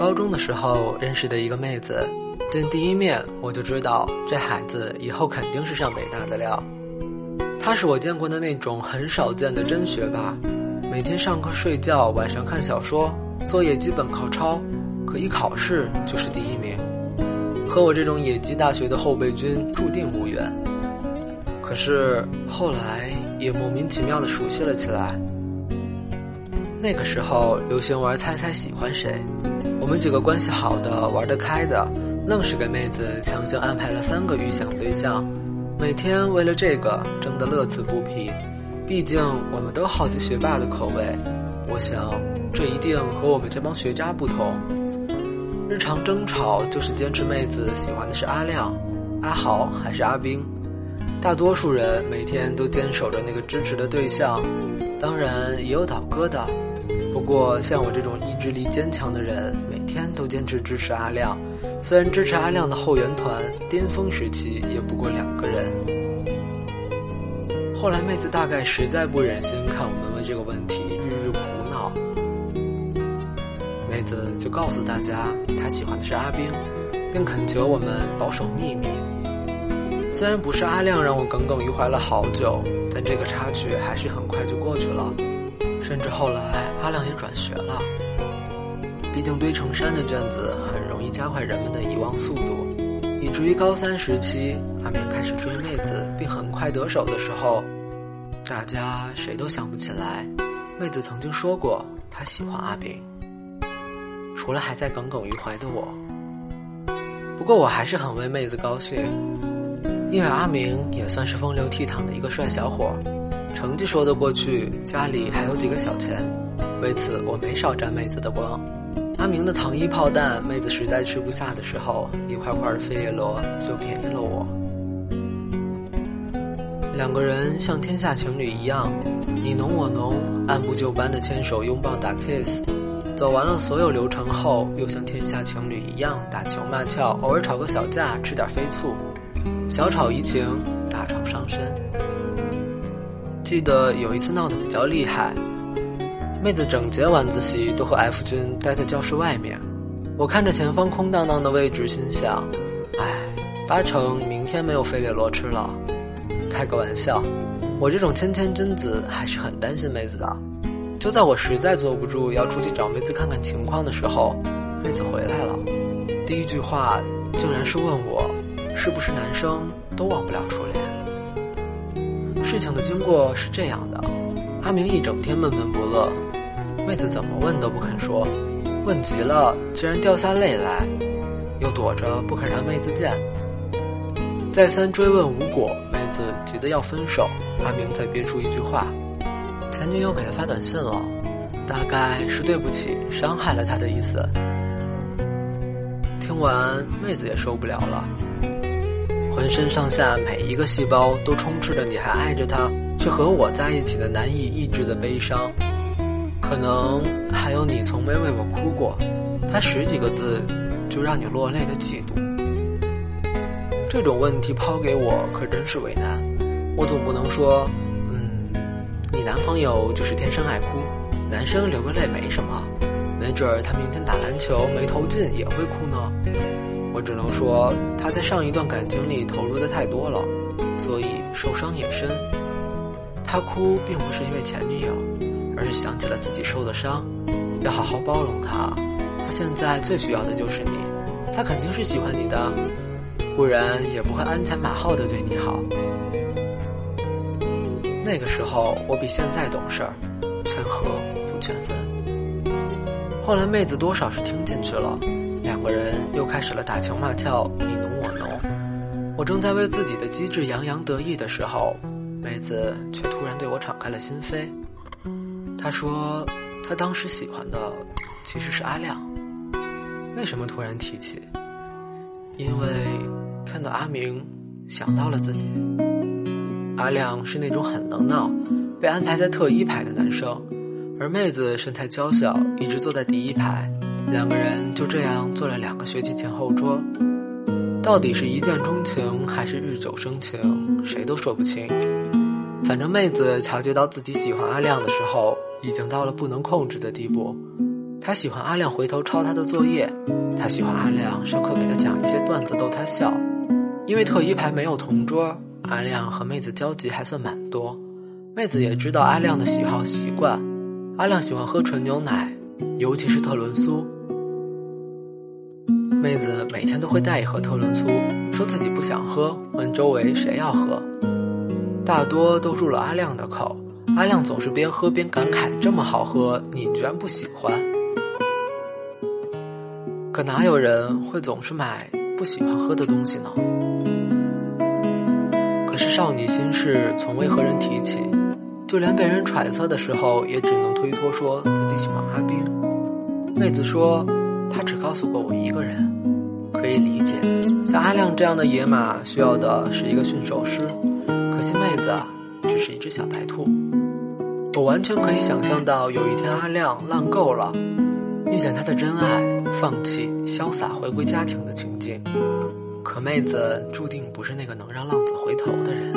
高中的时候认识的一个妹子，见第一面我就知道这孩子以后肯定是上北大的料。她是我见过的那种很少见的真学霸，每天上课睡觉，晚上看小说，作业基本靠抄，可一考试就是第一名，和我这种野鸡大学的后备军注定无缘。可是后来也莫名其妙的熟悉了起来。那个时候流行玩猜猜喜欢谁，我们几个关系好的、玩得开的，愣是给妹子强行安排了三个预想对象，每天为了这个争得乐此不疲。毕竟我们都好奇学霸的口味，我想这一定和我们这帮学渣不同。日常争吵就是坚持妹子喜欢的是阿亮、阿豪还是阿冰。大多数人每天都坚守着那个支持的对象，当然也有倒戈的。不过，像我这种意志力坚强的人，每天都坚持支持阿亮。虽然支持阿亮的后援团巅峰时期也不过两个人。后来妹子大概实在不忍心看我们为这个问题日日苦恼，妹子就告诉大家她喜欢的是阿冰，并恳求我们保守秘密。虽然不是阿亮让我耿耿于怀了好久，但这个插曲还是很快就过去了。甚至后来，阿亮也转学了。毕竟堆成山的卷子很容易加快人们的遗忘速度，以至于高三时期，阿明开始追妹子并很快得手的时候，大家谁都想不起来，妹子曾经说过她喜欢阿炳。除了还在耿耿于怀的我。不过我还是很为妹子高兴，因为阿明也算是风流倜傥的一个帅小伙。成绩说得过去，家里还有几个小钱，为此我没少沾妹子的光。阿明的糖衣炮弹，妹子实在吃不下的时候，一块块的费列罗就便宜了我。两个人像天下情侣一样，你侬我侬，按部就班的牵手拥抱打 kiss，走完了所有流程后，又像天下情侣一样打情骂俏，偶尔吵个小架，吃点飞醋，小吵怡情，大吵伤身。记得有一次闹得比较厉害，妹子整节晚自习都和 F 君待在教室外面。我看着前方空荡荡的位置，心想：哎，八成明天没有费列罗吃了。开个玩笑，我这种谦谦君子还是很担心妹子的。就在我实在坐不住要出去找妹子看看情况的时候，妹子回来了。第一句话竟然是问我，是不是男生都忘不了初恋。事情的经过是这样的：阿明一整天闷闷不乐，妹子怎么问都不肯说，问急了竟然掉下泪来，又躲着不肯让妹子见。再三追问无果，妹子急得要分手，阿明才憋出一句话：“前女友给他发短信了，大概是对不起，伤害了他的意思。”听完，妹子也受不了了。浑身上下每一个细胞都充斥着你还爱着他，却和我在一起的难以抑制的悲伤，可能还有你从没为我哭过，他十几个字就让你落泪的嫉妒。这种问题抛给我可真是为难，我总不能说，嗯，你男朋友就是天生爱哭，男生流个泪没什么，没准儿他明天打篮球没投进也会哭呢。我只能说，他在上一段感情里投入的太多了，所以受伤也深。他哭并不是因为前女友，而是想起了自己受的伤，要好好包容他。他现在最需要的就是你，他肯定是喜欢你的，不然也不会鞍前马后的对你好。那个时候我比现在懂事儿，劝和不劝分。后来妹子多少是听进去了。两个人又开始了打情骂俏，你侬我侬。我正在为自己的机智洋洋得意的时候，妹子却突然对我敞开了心扉。她说，她当时喜欢的其实是阿亮。为什么突然提起？因为看到阿明，想到了自己。阿亮是那种很能闹，被安排在特一排的男生，而妹子身材娇小，一直坐在第一排。两个人就这样坐了两个学期前后桌，到底是一见钟情还是日久生情，谁都说不清。反正妹子察觉到自己喜欢阿亮的时候，已经到了不能控制的地步，他喜欢阿亮回头抄他的作业，他喜欢阿亮上课给他讲一些段子逗他笑。因为特一排没有同桌，阿亮和妹子交集还算蛮多。妹子也知道阿亮的喜好习惯，阿亮喜欢喝纯牛奶，尤其是特仑苏。妹子每天都会带一盒特仑苏，说自己不想喝，问周围谁要喝，大多都入了阿亮的口。阿亮总是边喝边感慨：“这么好喝，你居然不喜欢？”可哪有人会总是买不喜欢喝的东西呢？可是少女心事从未和人提起，就连被人揣测的时候，也只能推脱说自己喜欢阿冰。妹子说，他只告诉过我一个人，可以理解。像阿亮这样的野马，需要的是一个驯兽师。可惜妹子只是一只小白兔。我完全可以想象到有一天阿亮浪够了，遇见他的真爱，放弃潇洒回归家庭的情景。可妹子注定不是那个能让浪子回头的人。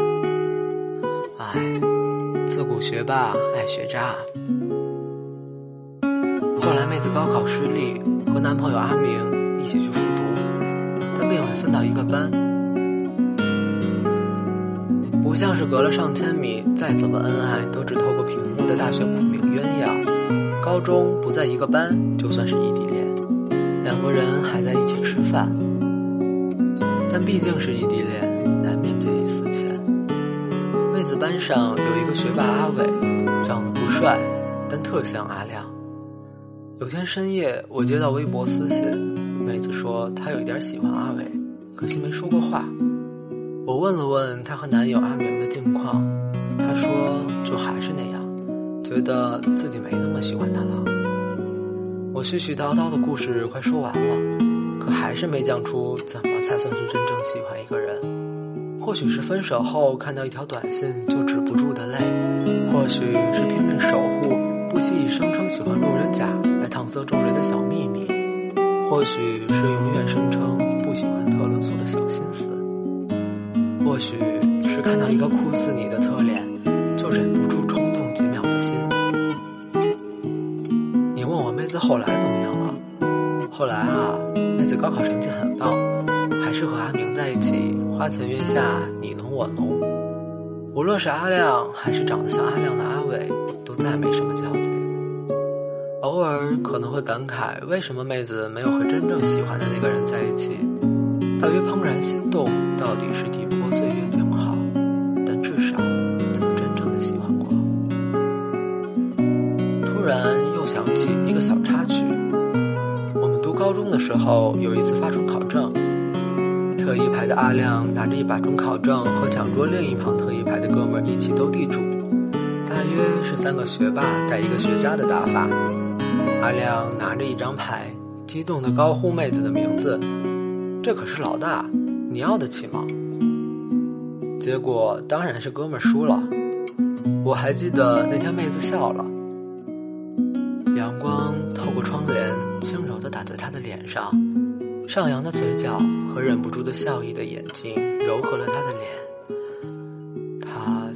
唉，自古学霸爱学渣。后来妹子高考失利，和男朋友阿明一起去复读，但并未分到一个班。不像是隔了上千米，再怎么恩爱都只透过屏幕的大学苦命鸳鸯。高中不在一个班，就算是异地恋，两个人还在一起吃饭，但毕竟是异地恋，班上有一个学霸阿伟，长得不帅，但特像阿亮。有天深夜，我接到微博私信，妹子说她有一点喜欢阿伟，可惜没说过话。我问了问她和男友阿明的近况，她说就还是那样，觉得自己没那么喜欢他了。我絮絮叨叨的故事快说完了，可还是没讲出怎么才算是真正喜欢一个人。或许是分手后看到一条短信就止不住的泪，或许是拼命守护不惜以声称喜欢路人甲来搪塞众人的小秘密，或许是永远声称不喜欢特仑苏的小心思。或许是看到一个酷似你的侧脸，就忍不住冲动几秒的心。你问我妹子后来怎么样了？后来啊，妹子高考成绩很棒，还是和阿明在一起，花前月下，你侬我侬。无论是阿亮，还是长得像阿亮的阿伟，都再没什么交集。偶尔可能会感慨，为什么妹子没有和真正喜欢的那个人在一起？大约怦然心动，到底是抵不过岁月静好，但至少曾真正的喜欢过。突然又想起一个小插曲：我们读高中的时候，有一次发准考证，特一排的阿亮拿着一把准考证，和讲桌另一旁特一排的哥们儿一起斗地主，大约是三个学霸带一个学渣的打法。阿亮拿着一张牌，激动的高呼妹子的名字。这可是老大，你要得起吗？结果当然是哥们儿输了。我还记得那天妹子笑了，阳光透过窗帘，轻柔的打在她的脸上，上扬的嘴角和忍不住的笑意的眼睛，柔和了他的脸。她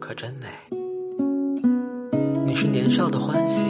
可真美。你是年少的欢喜。